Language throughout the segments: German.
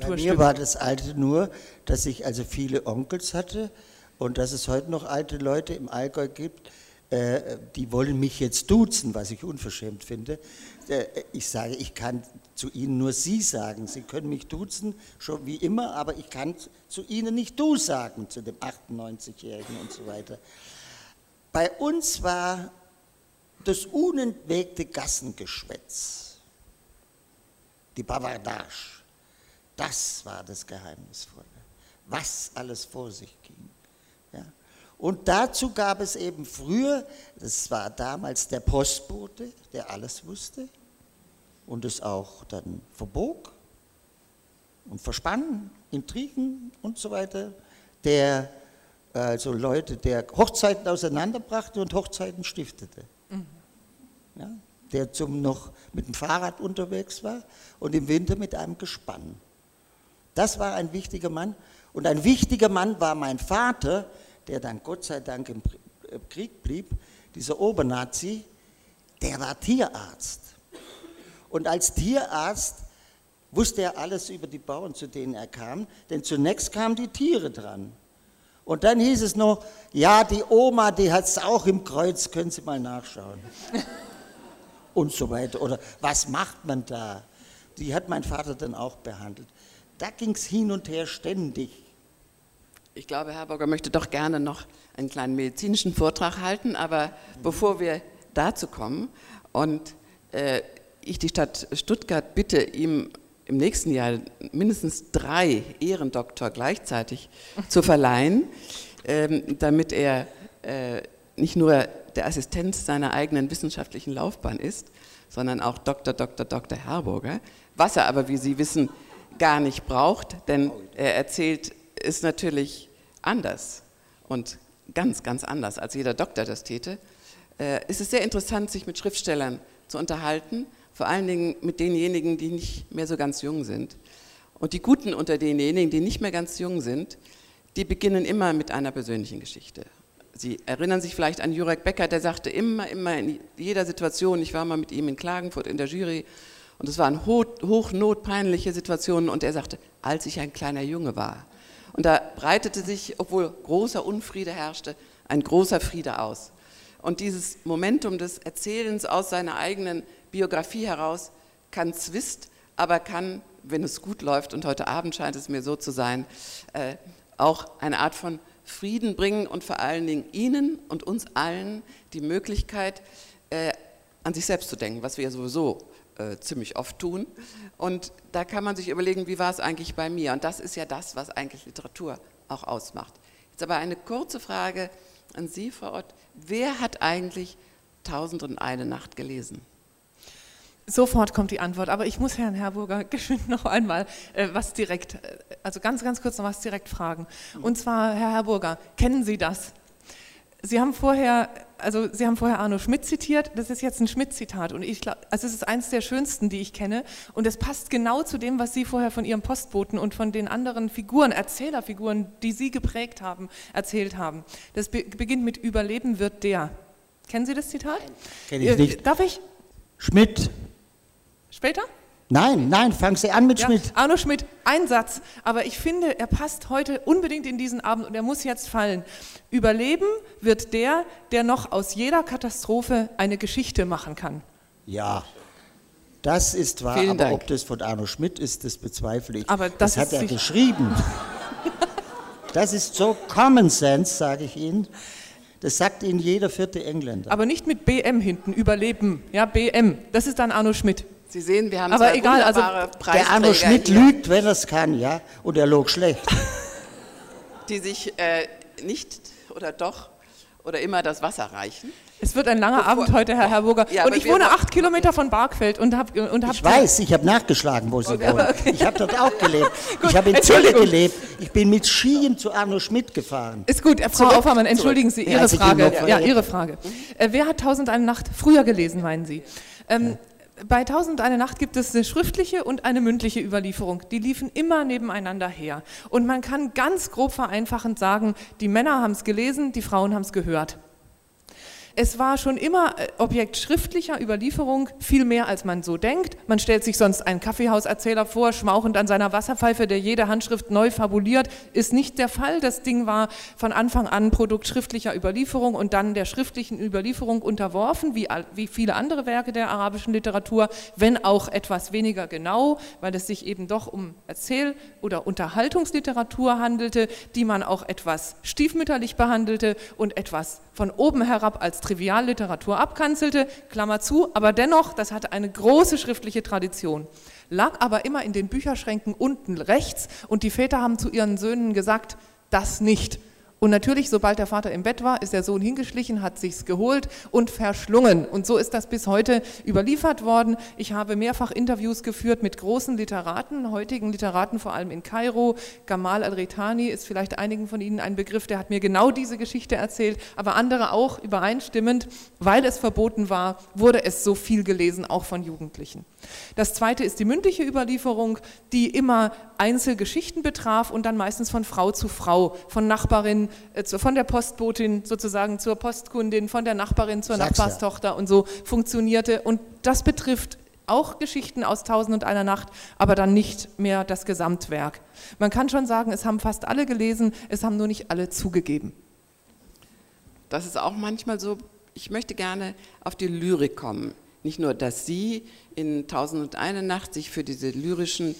Kulturstück. Bei mir war das Alte nur, dass ich also viele Onkels hatte und dass es heute noch alte Leute im Allgäu gibt, äh, die wollen mich jetzt duzen, was ich unverschämt finde. Äh, ich sage, ich kann zu Ihnen nur Sie sagen. Sie können mich duzen, schon wie immer, aber ich kann zu Ihnen nicht du sagen, zu dem 98-Jährigen und so weiter. Bei uns war das unentwegte Gassengeschwätz, die Bavardage, das war das Geheimnisvolle, was alles vor sich ging. Ja. Und dazu gab es eben früher, das war damals der Postbote, der alles wusste und es auch dann verbog und verspann, Intrigen und so weiter, der also Leute, der Hochzeiten auseinanderbrachte und Hochzeiten stiftete. Mhm. Ja, der zum noch mit dem Fahrrad unterwegs war und im Winter mit einem Gespann. Das war ein wichtiger Mann. Und ein wichtiger Mann war mein Vater, der dann Gott sei Dank im Krieg blieb, dieser Obernazi, der war Tierarzt. Und als Tierarzt wusste er alles über die Bauern, zu denen er kam, denn zunächst kamen die Tiere dran. Und dann hieß es noch, ja, die Oma, die hat es auch im Kreuz, können Sie mal nachschauen. Und so weiter. Oder was macht man da? Die hat mein Vater dann auch behandelt. Da ging es hin und her ständig. Ich glaube, Herr Burger möchte doch gerne noch einen kleinen medizinischen Vortrag halten, aber bevor wir dazu kommen und äh, ich die Stadt Stuttgart bitte, ihm im nächsten Jahr mindestens drei Ehrendoktor gleichzeitig zu verleihen, ähm, damit er äh, nicht nur der Assistent seiner eigenen wissenschaftlichen Laufbahn ist, sondern auch Dr. Dr. Dr. Herburger, was er aber, wie Sie wissen, gar nicht braucht, denn er erzählt es natürlich anders und ganz, ganz anders, als jeder Doktor das täte. Äh, es ist sehr interessant, sich mit Schriftstellern zu unterhalten, vor allen Dingen mit denjenigen, die nicht mehr so ganz jung sind. Und die Guten unter denjenigen, die nicht mehr ganz jung sind, die beginnen immer mit einer persönlichen Geschichte. Sie erinnern sich vielleicht an Jurek Becker, der sagte immer, immer in jeder Situation, ich war mal mit ihm in Klagenfurt in der Jury und es waren hochnotpeinliche Situationen und er sagte, als ich ein kleiner Junge war. Und da breitete sich, obwohl großer Unfriede herrschte, ein großer Friede aus. Und dieses Momentum des Erzählens aus seiner eigenen Biografie heraus kann Zwist, aber kann, wenn es gut läuft, und heute Abend scheint es mir so zu sein, äh, auch eine Art von Frieden bringen und vor allen Dingen Ihnen und uns allen die Möglichkeit, äh, an sich selbst zu denken, was wir ja sowieso äh, ziemlich oft tun. Und da kann man sich überlegen, wie war es eigentlich bei mir? Und das ist ja das, was eigentlich Literatur auch ausmacht. Jetzt aber eine kurze Frage an Sie, Frau Ott. Wer hat eigentlich Tausend und eine Nacht gelesen? Sofort kommt die Antwort, aber ich muss Herrn Herburger geschwind noch einmal äh, was direkt, äh, also ganz, ganz kurz noch was direkt fragen. Und zwar, Herr Herburger, kennen Sie das? Sie haben vorher, also Sie haben vorher Arno Schmidt zitiert, das ist jetzt ein Schmidt-Zitat und ich glaube, also es ist eines der schönsten, die ich kenne und es passt genau zu dem, was Sie vorher von Ihrem Postboten und von den anderen Figuren, Erzählerfiguren, die Sie geprägt haben, erzählt haben. Das be beginnt mit Überleben wird der. Kennen Sie das Zitat? Kenn ich nicht. Darf ich? Schmidt. Später? Nein, nein, fangen Sie an mit Ja, Schmidt. Arno Schmidt, ein Satz, aber ich finde, er passt heute unbedingt in diesen Abend und er muss jetzt fallen. Überleben wird der, der noch aus jeder Katastrophe eine Geschichte machen kann. Ja, das ist wahr, Vielen aber Dank. ob das von Arno Schmidt ist, das bezweifle ich. Aber das hat ist er geschrieben. Das ist so Common Sense, sage ich Ihnen. Das sagt Ihnen jeder vierte Engländer. Aber nicht mit BM hinten, Überleben. Ja, BM, das ist dann Arno Schmidt. Sie sehen, wir haben Aber zwei egal, also Der Arno Schmidt hier, lügt, wenn er es kann, ja, und er log schlecht. die sich äh, nicht oder doch oder immer das Wasser reichen. Es wird ein langer Bevor- Abend heute, Herr Herburger. Ja, und ich wohne acht Kilometer von Barkfeld und habe und hab Ich weiß, ich habe nachgeschlagen, wo Sie wohnen. Ich habe dort auch gelebt. Ich habe in Zülle gelebt. Ich bin mit Skien zu Arno Schmidt gefahren. Ist gut, Frau Zurück, Aufermann, entschuldigen Sie Ja, Ihre ihn Frage. Ja, Ihre Frage. Äh, wer hat Tausend eine Nacht früher gelesen, meinen Sie? Ähm, Bei Tausend eine Nacht gibt es eine schriftliche und eine mündliche Überlieferung. Die liefen immer nebeneinander her. Und man kann ganz grob vereinfachend sagen, die Männer haben es gelesen, die Frauen haben es gehört. Es war schon immer äh, Objekt schriftlicher Überlieferung, viel mehr als man so denkt. Man stellt sich sonst einen Kaffeehauserzähler vor, schmauchend an seiner Wasserpfeife, der jede Handschrift neu fabuliert. Ist nicht der Fall. Das Ding war von Anfang an Produkt schriftlicher Überlieferung und dann der schriftlichen Überlieferung unterworfen, wie, wie viele andere Werke der arabischen Literatur, wenn auch etwas weniger genau, weil es sich eben doch um Erzähl- oder Unterhaltungsliteratur handelte, die man auch etwas stiefmütterlich behandelte und etwas von oben herab als Trivialliteratur abkanzelte, Klammer zu, aber dennoch, das hatte eine große schriftliche Tradition, lag aber immer in den Bücherschränken unten rechts und die Väter haben zu ihren Söhnen gesagt, das nicht. Und natürlich, sobald der Vater im Bett war, ist der Sohn hingeschlichen, hat sich's geholt und verschlungen. Und so ist das bis heute überliefert worden. Ich habe mehrfach Interviews geführt mit großen Literaten, heutigen Literaten, vor allem in Kairo. Gamal al-Ritani ist vielleicht einigen von Ihnen ein Begriff, der hat mir genau diese Geschichte erzählt, aber andere auch übereinstimmend. Weil es verboten war, wurde es so viel gelesen, auch von Jugendlichen. Das zweite ist die mündliche Überlieferung, die immer Einzelgeschichten betraf und dann meistens von Frau zu Frau, von Nachbarin, äh, von der Postbotin sozusagen zur Postkundin, von der Nachbarin zur Sag's Nachbarstochter ja. und so funktionierte. Und das betrifft auch Geschichten aus Tausend und einer Nacht, aber dann nicht mehr das Gesamtwerk. Man kann schon sagen, es haben fast alle gelesen, es haben nur nicht alle zugegeben. Das ist auch manchmal so. Ich möchte gerne auf die Lyrik kommen. Nicht nur, dass Sie in Tausend und eine Nacht sich für diese lyrischen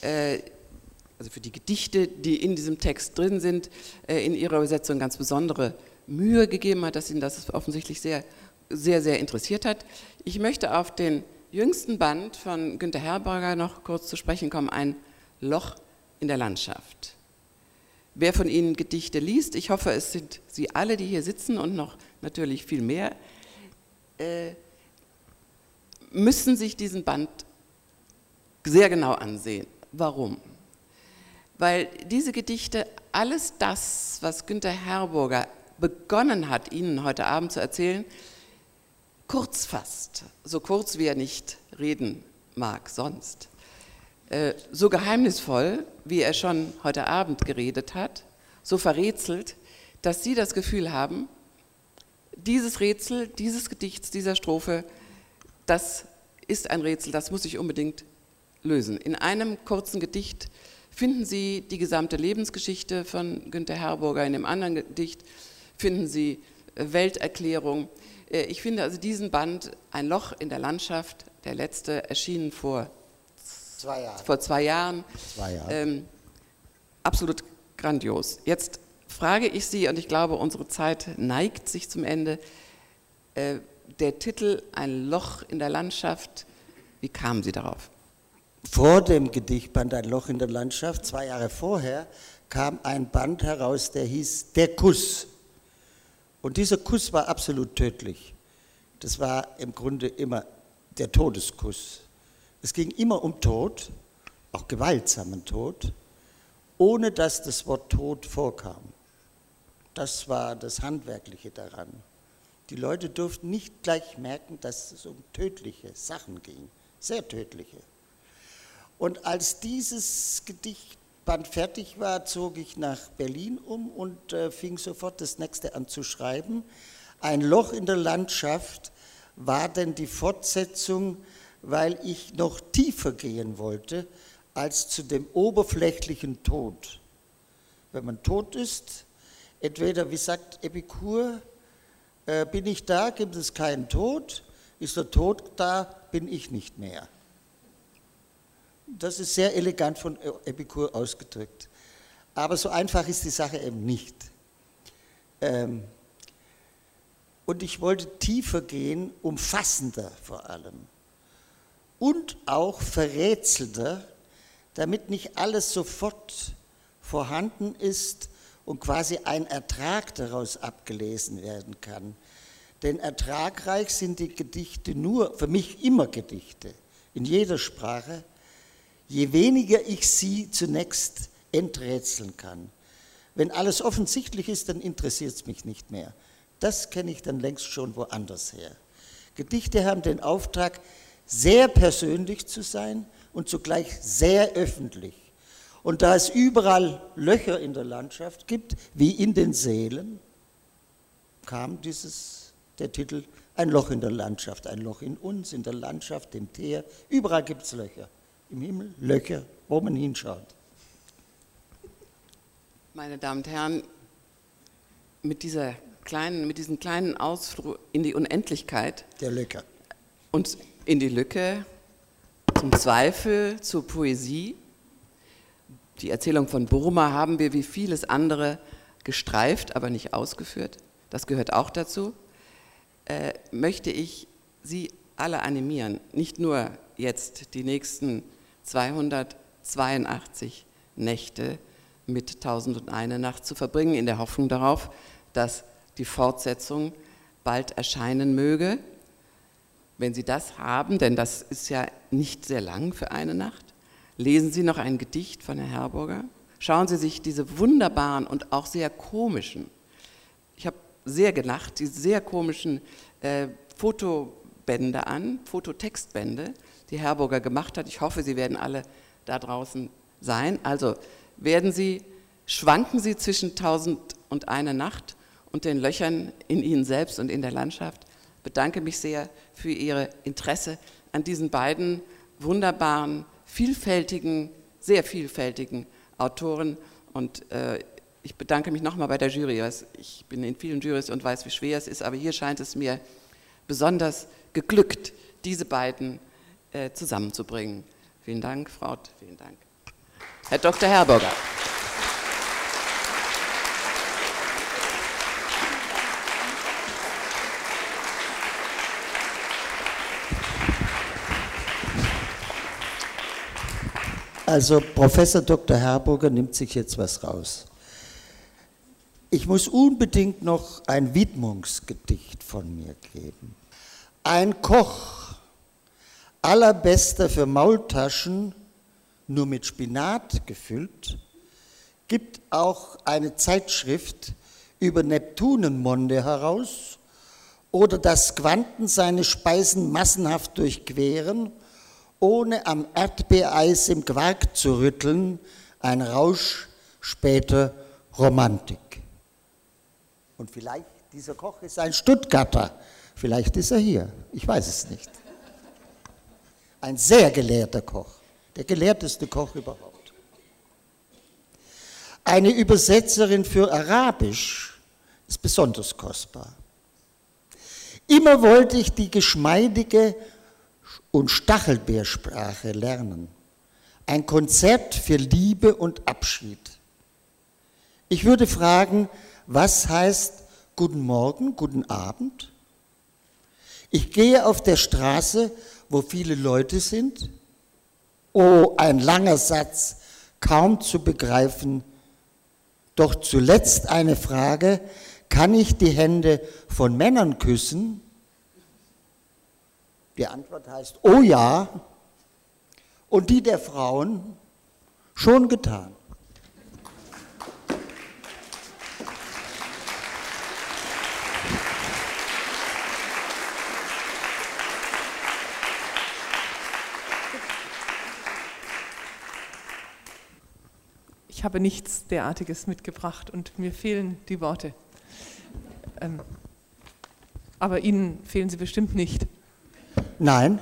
äh, also für die Gedichte, die in diesem Text drin sind, äh, in ihrer Übersetzung ganz besondere Mühe gegeben hat, dass ihn das offensichtlich sehr, sehr, sehr interessiert hat. Ich möchte auf den jüngsten Band von Günter Herberger noch kurz zu sprechen kommen, ein Loch in der Landschaft. Wer von Ihnen Gedichte liest, ich hoffe, es sind Sie alle, die hier sitzen und noch natürlich viel mehr, äh, müssen sich diesen Band sehr genau ansehen. Warum? Weil diese Gedichte alles das, was Günter Herburger begonnen hat, Ihnen heute Abend zu erzählen, kurz fasst, so kurz wie er nicht reden mag sonst, äh, so geheimnisvoll, wie er schon heute Abend geredet hat, so verrätselt, dass Sie das Gefühl haben, dieses Rätsel, dieses Gedichts, dieser Strophe, das ist ein Rätsel, das muss ich unbedingt lösen. In einem kurzen Gedicht finden Sie die gesamte Lebensgeschichte von Günter Herburger. In dem anderen Gedicht finden Sie äh, Welterklärung. Äh, ich finde also diesen Band Ein Loch in der Landschaft, der letzte, erschienen vor zwei Jahren, vor zwei Jahren, zwei Jahre. ähm, absolut grandios. Jetzt frage ich Sie, und ich glaube, unsere Zeit neigt sich zum Ende, äh, der Titel Ein Loch in der Landschaft, wie kamen Sie darauf? Vor dem Gedichtband Ein Loch in der Landschaft, zwei Jahre vorher, kam ein Band heraus, der hieß Der Kuss. Und dieser Kuss war absolut tödlich. Das war im Grunde immer der Todeskuss. Es ging immer um Tod, auch gewaltsamen Tod, ohne dass das Wort Tod vorkam. Das war das Handwerkliche daran. Die Leute durften nicht gleich merken, dass es um tödliche Sachen ging, sehr tödliche. Und als dieses Gedichtband fertig war, zog ich nach Berlin um und äh, fing sofort das nächste an zu schreiben. Ein Loch in der Landschaft war denn die Fortsetzung, weil ich noch tiefer gehen wollte als zu dem oberflächlichen Tod. Wenn man tot ist, entweder, wie sagt Epikur, äh, bin ich da, gibt es keinen Tod, ist der Tod da, bin ich nicht mehr. Das ist sehr elegant von Epikur ausgedrückt. Aber so einfach ist die Sache eben nicht. Ähm, und ich wollte tiefer gehen, umfassender vor allem. Und auch verrätselnder, damit nicht alles sofort vorhanden ist und quasi ein Ertrag daraus abgelesen werden kann. Denn ertragreich sind die Gedichte nur, für mich immer Gedichte, in jeder Sprache, je weniger ich sie zunächst enträtseln kann. Wenn alles offensichtlich ist, dann interessiert es mich nicht mehr. Das kenne ich dann längst schon woanders her. Gedichte haben den Auftrag, sehr persönlich zu sein und zugleich sehr öffentlich. Und da es überall Löcher in der Landschaft gibt, wie in den Seelen, kam dieses der Titel Ein Loch in der Landschaft, ein Loch in uns, in der Landschaft, im Teer. Überall gibt es Löcher. Im Himmel Löcher, wo man hinschaut. Meine Damen und Herren, mit, dieser kleinen, mit diesem kleinen Ausflug in die Unendlichkeit der Löcher und in die Lücke zum Zweifel, zur Poesie. Die Erzählung von Burma haben wir wie vieles andere gestreift, aber nicht ausgeführt. Das gehört auch dazu. Äh, möchte ich Sie alle animieren, nicht nur jetzt die nächsten 282 Nächte mit 1001 Nacht zu verbringen, in der Hoffnung darauf, dass die Fortsetzung bald erscheinen möge. Wenn Sie das haben, denn das ist ja nicht sehr lang für eine Nacht, lesen Sie noch ein Gedicht von Herrn Herburger. Schauen Sie sich diese wunderbaren und auch sehr komischen, ich habe sehr gelacht, die sehr komischen äh, Fotobände an, Fototextbände, die Herburger gemacht hat. Ich hoffe, Sie werden alle da draußen sein. Also werden Sie, schwanken Sie zwischen tausend und eine Nacht und den Löchern in Ihnen selbst und in der Landschaft. Bedanke mich sehr für Ihr Interesse an diesen beiden wunderbaren, vielfältigen, sehr vielfältigen Autoren und äh, ich bedanke mich nochmal bei der Jury. Ich bin in vielen Jurys und weiß, wie schwer es ist, aber hier scheint es mir besonders geglückt, diese beiden äh, zusammenzubringen. Vielen Dank, Frau, vielen Dank. Herr Dr. Herburger. Also Professor Dr. Herburger nimmt sich jetzt was raus. Ich muss unbedingt noch ein Widmungsgedicht von mir geben. Ein Koch, allerbester für Maultaschen, nur mit Spinat gefüllt, gibt auch eine Zeitschrift über Neptunenmonde heraus oder dass Quanten seine Speisen massenhaft durchqueren, ohne am Erdbeereis im Quark zu rütteln, ein Rausch später Romantik. Und vielleicht, dieser Koch ist ein Stuttgarter, vielleicht ist er hier, ich weiß es nicht. Ein sehr gelehrter Koch der gelehrteste Koch überhaupt. Eine Übersetzerin für Arabisch ist besonders kostbar. Immer wollte ich die geschmeidige und Stachelbeersprache lernen. Ein Konzert für Liebe und Abschied. Ich würde fragen, was heißt Guten Morgen, guten Abend? Ich gehe auf der Straße, wo viele Leute sind Oh, ein langer Satz, kaum zu begreifen. Doch zuletzt eine Frage, kann ich die Hände von Männern küssen? Die Antwort heißt, oh ja. Und die der Frauen, schon getan. Ich habe nichts derartiges mitgebracht und mir fehlen die Worte. Ähm, aber Ihnen fehlen sie bestimmt nicht. Nein.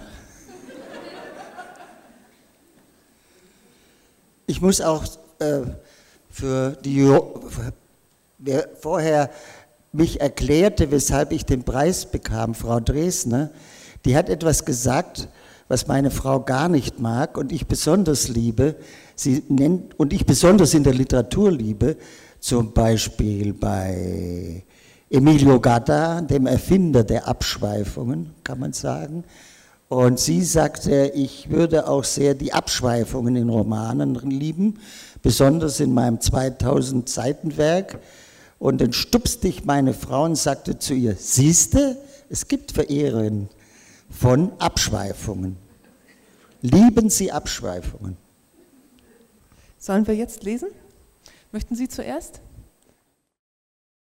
Ich muss auch äh, für die, wer vorher mich erklärte, weshalb ich den Preis bekam, Frau Dresner, die hat etwas gesagt, was meine Frau gar nicht mag und ich besonders liebe. Sie nennt, und ich besonders in der Literatur liebe, zum Beispiel bei Emilio Gata, dem Erfinder der Abschweifungen, kann man sagen. Und sie sagte, ich würde auch sehr die Abschweifungen in Romanen lieben, besonders in meinem 2000 Seitenwerk. Und dann stupste ich meine Frau und sagte zu ihr, siehste, es gibt Verehrerinnen von Abschweifungen. Lieben Sie Abschweifungen? Sollen wir jetzt lesen? Möchten Sie zuerst?